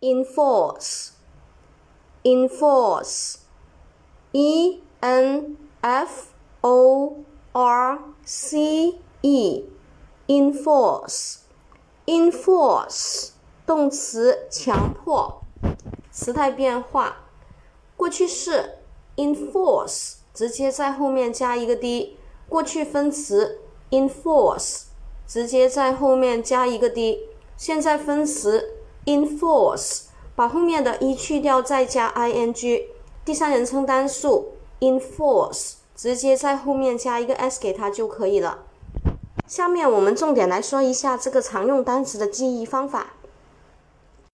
enforce enforce e n f o r c e enforce enforce 动词强迫，时态变化，过去式 enforce 直接在后面加一个 d，过去分词 enforce 直接在后面加一个 d，现在分词 enforce 把后面的 e 去掉再加 i n g，第三人称单数 enforce 直接在后面加一个 s 给它就可以了。下面我们重点来说一下这个常用单词的记忆方法。